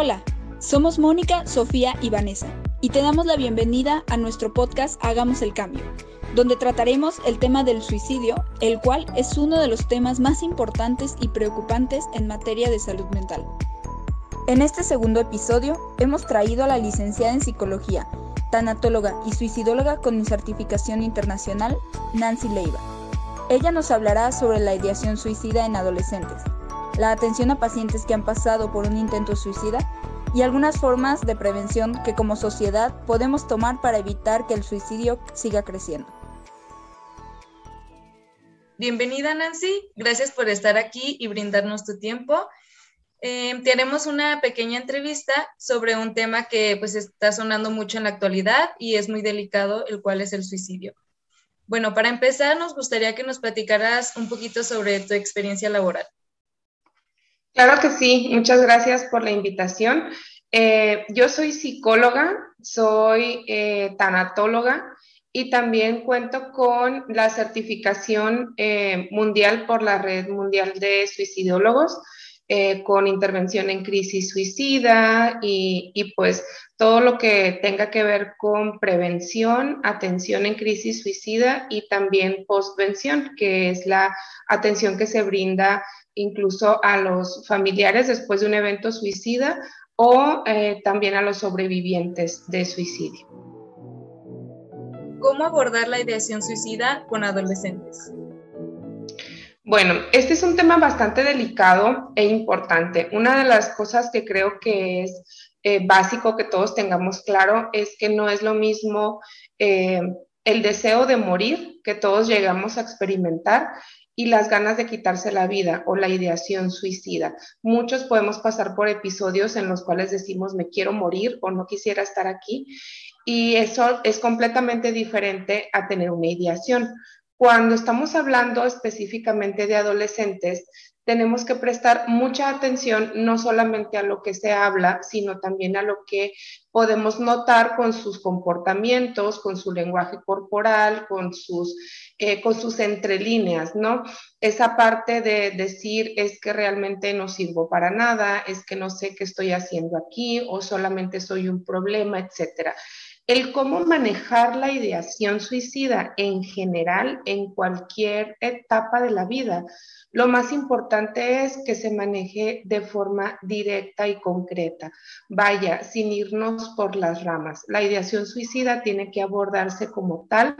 Hola, somos Mónica, Sofía y Vanessa y te damos la bienvenida a nuestro podcast Hagamos el Cambio, donde trataremos el tema del suicidio, el cual es uno de los temas más importantes y preocupantes en materia de salud mental. En este segundo episodio hemos traído a la licenciada en psicología, tanatóloga y suicidóloga con certificación internacional, Nancy Leiva. Ella nos hablará sobre la ideación suicida en adolescentes, la atención a pacientes que han pasado por un intento suicida y algunas formas de prevención que como sociedad podemos tomar para evitar que el suicidio siga creciendo. Bienvenida Nancy, gracias por estar aquí y brindarnos tu tiempo. Eh, tenemos una pequeña entrevista sobre un tema que pues está sonando mucho en la actualidad y es muy delicado, el cual es el suicidio. Bueno, para empezar, nos gustaría que nos platicaras un poquito sobre tu experiencia laboral. Claro que sí, muchas gracias por la invitación. Eh, yo soy psicóloga, soy eh, tanatóloga y también cuento con la certificación eh, mundial por la Red Mundial de Suicidólogos. Con intervención en crisis suicida y, y, pues todo lo que tenga que ver con prevención, atención en crisis suicida y también postvención, que es la atención que se brinda incluso a los familiares después de un evento suicida o eh, también a los sobrevivientes de suicidio. ¿Cómo abordar la ideación suicida con adolescentes? Bueno, este es un tema bastante delicado e importante. Una de las cosas que creo que es eh, básico que todos tengamos claro es que no es lo mismo eh, el deseo de morir que todos llegamos a experimentar y las ganas de quitarse la vida o la ideación suicida. Muchos podemos pasar por episodios en los cuales decimos me quiero morir o no quisiera estar aquí y eso es completamente diferente a tener una ideación. Cuando estamos hablando específicamente de adolescentes, tenemos que prestar mucha atención no solamente a lo que se habla, sino también a lo que podemos notar con sus comportamientos, con su lenguaje corporal, con sus, eh, con sus entrelíneas, ¿no? Esa parte de decir es que realmente no sirvo para nada, es que no sé qué estoy haciendo aquí o solamente soy un problema, etcétera el cómo manejar la ideación suicida en general en cualquier etapa de la vida. Lo más importante es que se maneje de forma directa y concreta. Vaya, sin irnos por las ramas. La ideación suicida tiene que abordarse como tal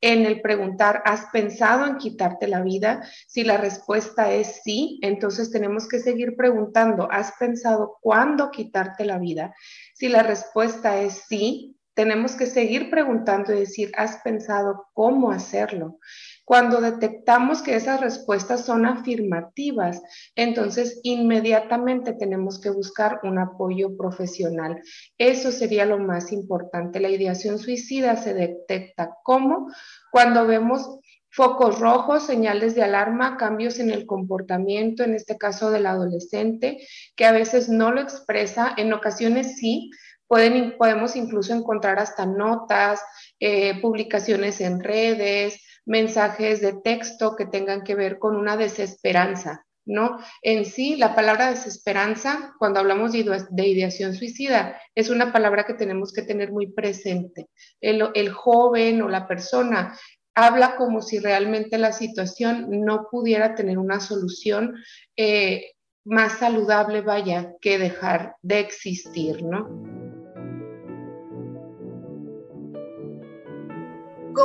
en el preguntar, ¿has pensado en quitarte la vida? Si la respuesta es sí, entonces tenemos que seguir preguntando, ¿has pensado cuándo quitarte la vida? Si la respuesta es sí, tenemos que seguir preguntando y decir, ¿has pensado cómo hacerlo? Cuando detectamos que esas respuestas son afirmativas, entonces inmediatamente tenemos que buscar un apoyo profesional. Eso sería lo más importante. La ideación suicida se detecta cómo cuando vemos focos rojos, señales de alarma, cambios en el comportamiento, en este caso del adolescente, que a veces no lo expresa, en ocasiones sí, podemos incluso encontrar hasta notas, eh, publicaciones en redes, mensajes de texto que tengan que ver con una desesperanza, ¿no? En sí, la palabra desesperanza, cuando hablamos de, ideación suicida, es una palabra que tenemos que tener muy presente. El, joven o la persona habla como si realmente la situación no pudiera tener una solución eh, más saludable, vaya, que dejar de existir, ¿no?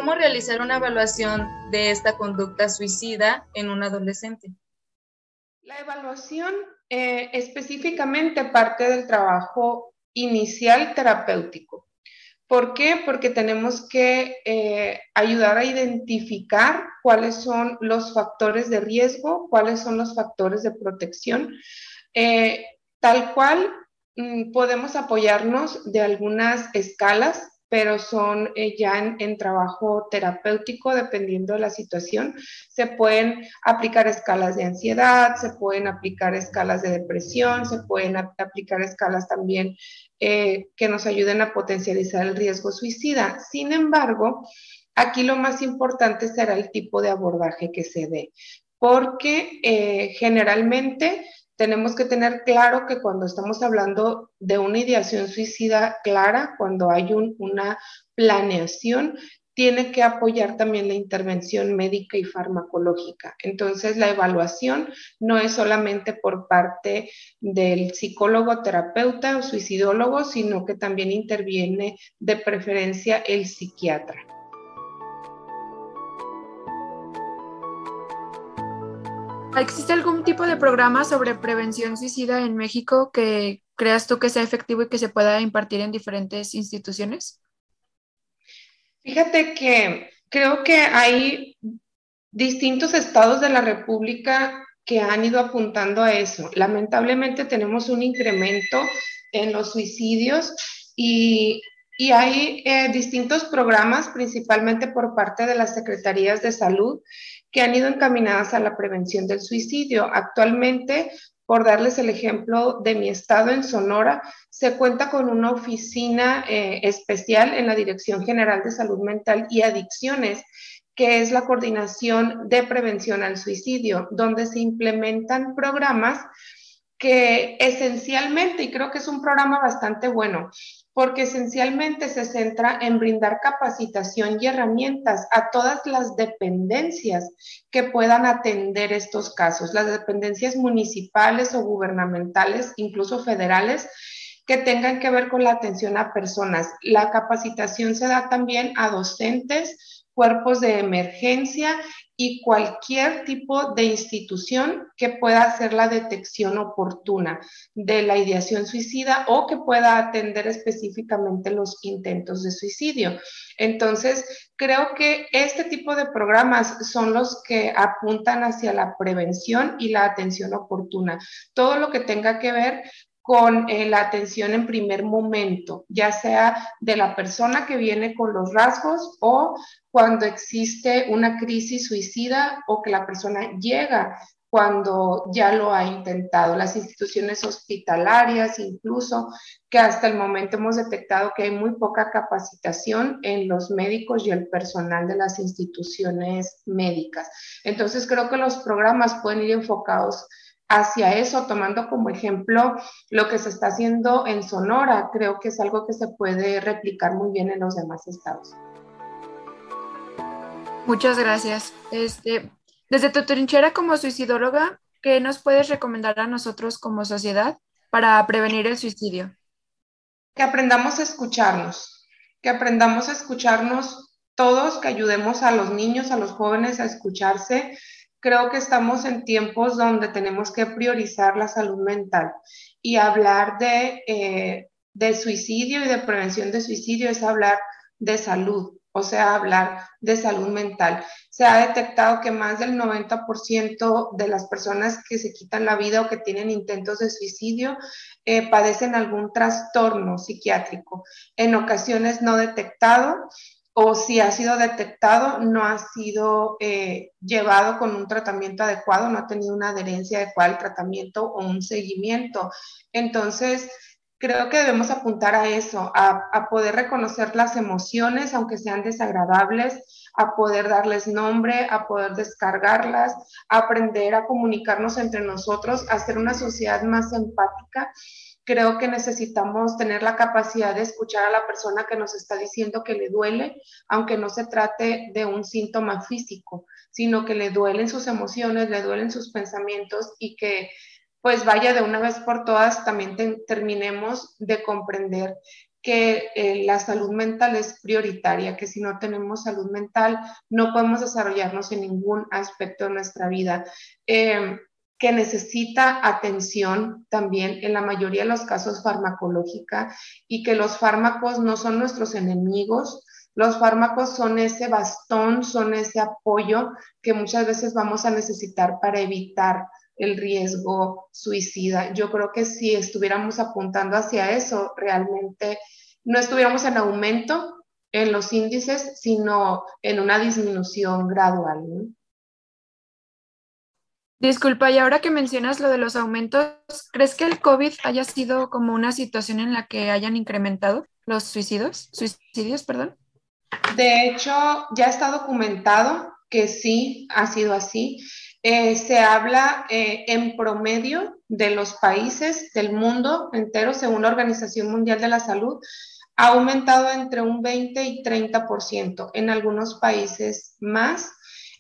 ¿Cómo realizar una evaluación de esta conducta suicida en un adolescente? La evaluación eh, específicamente parte del trabajo inicial terapéutico. ¿Por qué? Porque tenemos que eh, ayudar a identificar cuáles son los factores de riesgo, cuáles son los factores de protección. Eh, tal cual mm, podemos apoyarnos de algunas escalas pero son eh, ya en, trabajo terapéutico dependiendo de la situación. Se pueden aplicar escalas de ansiedad, se pueden aplicar escalas de depresión, se pueden aplicar escalas también eh, que nos ayuden a potencializar el riesgo suicida. Sin embargo, aquí lo más importante será el tipo de abordaje que se dé, porque eh, generalmente tenemos que tener claro que cuando estamos hablando de una ideación suicida clara, cuando hay una planeación, tiene que apoyar también la intervención médica y farmacológica. Entonces, la evaluación no es solamente por parte del psicólogo, terapeuta o suicidólogo, sino que también interviene de preferencia el psiquiatra. ¿Existe algún tipo de programa sobre prevención suicida en México que creas tú que sea efectivo y que se pueda impartir en diferentes instituciones? Fíjate que creo que hay distintos estados de la República que han ido apuntando a eso. Lamentablemente tenemos un incremento en los suicidios y, hay eh, distintos programas, principalmente por parte de las secretarías de salud, que han ido encaminadas a la prevención del suicidio. Actualmente por darles el ejemplo de mi estado en Sonora, se cuenta con una oficina eh, especial en la Dirección General de Salud Mental y Adicciones, que es la coordinación de prevención al suicidio, donde se implementan programas que esencialmente, y creo que es un programa bastante bueno, porque esencialmente se centra en brindar capacitación y herramientas a todas las dependencias que puedan atender estos casos, las dependencias municipales o gubernamentales, incluso federales, que tengan que ver con la atención a personas. La capacitación se da también a docentes, cuerpos de emergencia y cualquier tipo de institución que pueda hacer la detección oportuna de la ideación suicida o que pueda atender específicamente los intentos de suicidio. Entonces, creo que este tipo de programas son los que apuntan hacia la prevención y la atención oportuna. Todo lo que tenga que ver con eh, la atención en primer momento, ya sea de la persona que viene con los rasgos o cuando existe una crisis suicida o que la persona llega cuando ya lo ha intentado. Las instituciones hospitalarias, incluso, que hasta el momento hemos detectado que hay muy poca capacitación en los médicos y el personal de las instituciones médicas. Entonces, creo que los programas pueden ir enfocados hacia eso, tomando como ejemplo lo que se está haciendo en Sonora. Creo que es algo que se puede replicar muy bien en los demás estados. Muchas gracias. Este, desde tu trinchera como suicidóloga, ¿qué nos puedes recomendar a nosotros como sociedad para prevenir el suicidio? Que aprendamos a escucharnos, que aprendamos a escucharnos todos, que ayudemos a los niños, a los jóvenes a escucharse, creo que estamos en tiempos donde tenemos que priorizar la salud mental y hablar de, eh, de suicidio y de prevención de suicidio es hablar de salud, o sea, hablar de salud mental. Se ha detectado que más del 90% de las personas que se quitan la vida o que tienen intentos de suicidio eh, padecen algún trastorno psiquiátrico, en ocasiones no detectado o si ha sido detectado, no ha sido eh, llevado con un tratamiento adecuado, no ha tenido una adherencia adecuada al tratamiento o un seguimiento. Entonces, creo que debemos apuntar a eso, a, poder reconocer las emociones, aunque sean desagradables, a poder darles nombre, a poder descargarlas, a aprender a comunicarnos entre nosotros, a ser una sociedad más empática creo que necesitamos tener la capacidad de escuchar a la persona que nos está diciendo que le duele, aunque no se trate de un síntoma físico, sino que le duelen sus emociones, le duelen sus pensamientos y que pues vaya de una vez por todas también terminemos de comprender que eh, la salud mental es prioritaria, que si no tenemos salud mental no podemos desarrollarnos en ningún aspecto de nuestra vida. Eh, que necesita atención también en la mayoría de los casos farmacológica y que los fármacos no son nuestros enemigos, los fármacos son ese bastón, son ese apoyo que muchas veces vamos a necesitar para evitar el riesgo suicida. Yo creo que si estuviéramos apuntando hacia eso, realmente no estuviéramos en aumento en los índices, sino en una disminución gradual. Disculpa, y ahora que mencionas lo de los aumentos, ¿crees que el COVID haya sido como una situación en la que hayan incrementado los suicidios? Suicidios, perdón. De hecho, ya está documentado que sí ha sido así. eh, se habla eh, en promedio de los países del mundo entero, según la Organización Mundial de la Salud, ha aumentado entre un 20 y 30%, en algunos países más.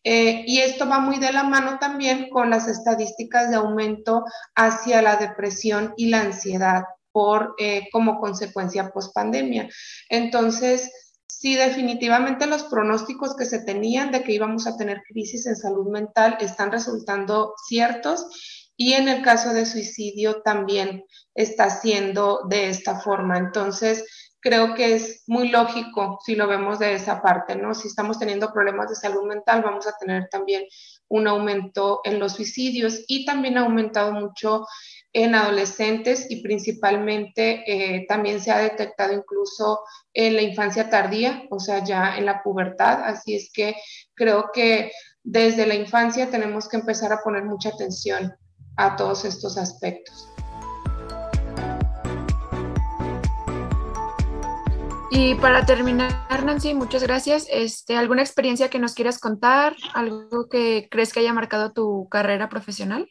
Eh, y esto va muy de la mano también con las estadísticas de aumento hacia la depresión y la ansiedad por, como consecuencia post pandemia. Entonces, sí, definitivamente los pronósticos que se tenían de que íbamos a tener crisis en salud mental están resultando ciertos y en el caso de suicidio también está siendo de esta forma. Entonces, creo que es muy lógico si lo vemos de esa parte, ¿no? Si estamos teniendo problemas de salud mental, vamos a tener también un aumento en los suicidios y también ha aumentado mucho en adolescentes y principalmente eh, también se ha detectado incluso en la infancia tardía, o sea, ya en la pubertad. Así es que creo que desde la infancia tenemos que empezar a poner mucha atención a todos estos aspectos. Y para terminar, Nancy, muchas gracias. Este, ¿Alguna experiencia que nos quieras contar? ¿Algo que crees que haya marcado tu carrera profesional?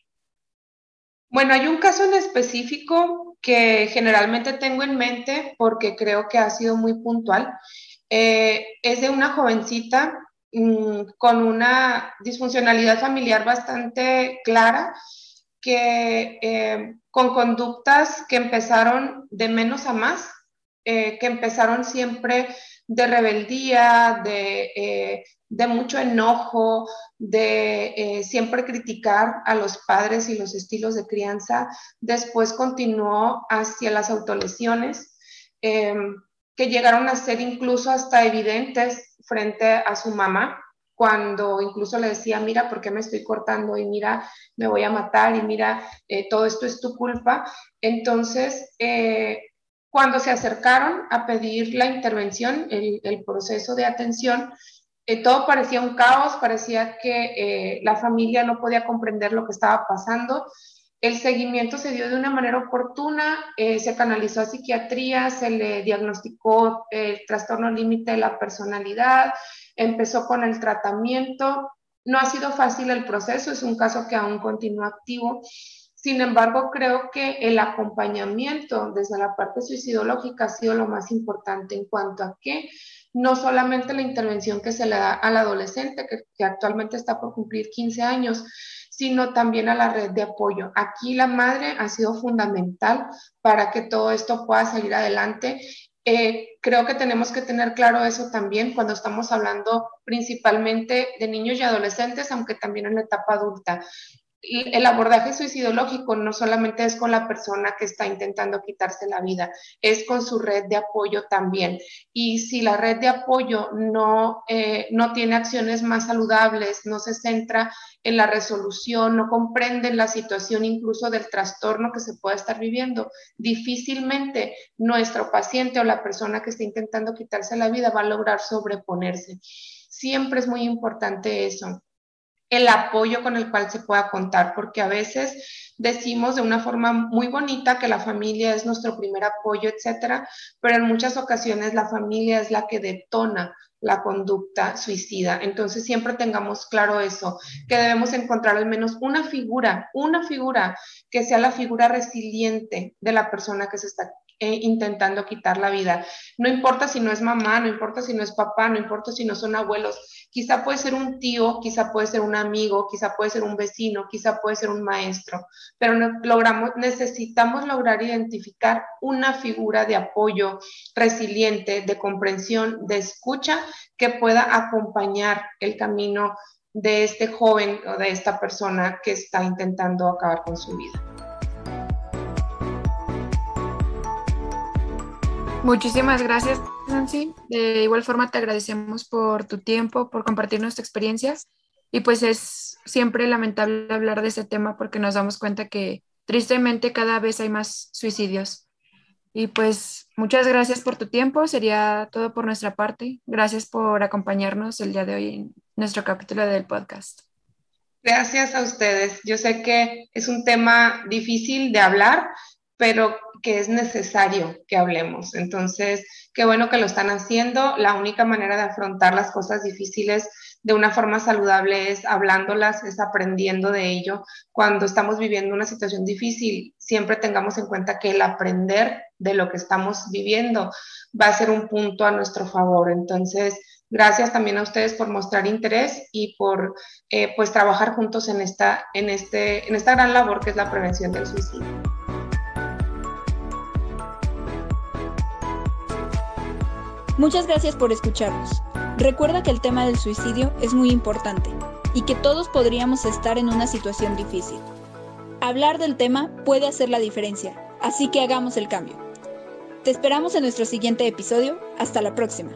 Bueno, hay un caso en específico que generalmente tengo en mente porque creo que ha sido muy puntual. Eh, es de una jovencita mm, con una disfuncionalidad familiar bastante clara, que eh, con conductas que empezaron de menos a más, eh, que empezaron siempre de rebeldía, de de mucho enojo, de eh, siempre criticar a los padres y los estilos de crianza. Después continuó hacia las autolesiones, que llegaron a ser incluso hasta evidentes frente a su mamá, cuando incluso le decía, mira, ¿por qué me estoy cortando? Y mira, me voy a matar y mira, eh, todo esto es tu culpa. Entonces, eh, cuando se acercaron a pedir la intervención, el, el proceso de atención, eh, todo parecía un caos, parecía que eh, la familia no podía comprender lo que estaba pasando. El seguimiento se dio de una manera oportuna, eh, se canalizó a psiquiatría, se le diagnosticó el trastorno límite de la personalidad, empezó con el tratamiento. No ha sido fácil el proceso, es un caso que aún continúa activo. Sin embargo, creo que el acompañamiento desde la parte suicidológica ha sido lo más importante en cuanto a que no solamente la intervención que se le da al adolescente, que, actualmente está por cumplir 15 años, sino también a la red de apoyo. Aquí la madre ha sido fundamental para que todo esto pueda salir adelante. Eh, creo que tenemos que tener claro eso también cuando estamos hablando principalmente de niños y adolescentes, aunque también en la etapa adulta el abordaje suicidológico no solamente es con la persona que está intentando quitarse la vida, es con su red de apoyo también. Y si la red de apoyo no, eh, no tiene acciones más saludables, no se centra en la resolución, no comprende la situación incluso del trastorno que se pueda estar viviendo, difícilmente nuestro paciente o la persona que está intentando quitarse la vida va a lograr sobreponerse. Siempre es muy importante eso el apoyo con el cual se pueda contar, porque a veces decimos de una forma muy bonita que la familia es nuestro primer apoyo, etcétera, pero en muchas ocasiones la familia es la que detona la conducta suicida. Entonces siempre tengamos claro eso, que debemos encontrar al menos una figura, una figura que sea la figura resiliente de la persona que se está eh, intentando quitar la vida. No importa si no es mamá, no importa si no es papá, no importa si no son abuelos, quizá puede ser un tío, quizá puede ser un amigo, quizá puede ser un vecino, quizá puede ser un maestro, pero logramos, necesitamos lograr identificar una figura de apoyo resiliente, de comprensión, de escucha que pueda acompañar el camino de este joven o de esta persona que está intentando acabar con su vida. Muchísimas gracias, Nancy. De igual forma te agradecemos por tu tiempo, por compartir nuestras experiencias. Y pues es siempre lamentable hablar de ese tema porque nos damos cuenta que tristemente cada vez hay más suicidios. Y pues muchas gracias por tu tiempo. Sería todo por nuestra parte. Gracias por acompañarnos el día de hoy en nuestro capítulo del podcast. Gracias a ustedes. Yo sé que es un tema difícil de hablar, pero que es necesario que hablemos. Entonces, qué bueno que lo están haciendo. La única manera de afrontar las cosas difíciles de una forma saludable es hablándolas, es aprendiendo de ello. Cuando estamos viviendo una situación difícil, siempre tengamos en cuenta que el aprender de lo que estamos viviendo va a ser un punto a nuestro favor. Entonces, gracias también a ustedes por mostrar interés y por eh, pues trabajar juntos en esta, en, este, en esta gran labor que es la prevención del suicidio. Muchas gracias por escucharnos. Recuerda que el tema del suicidio es muy importante y que todos podríamos estar en una situación difícil. Hablar del tema puede hacer la diferencia, así que hagamos el cambio. Te esperamos en nuestro siguiente episodio. Hasta la próxima.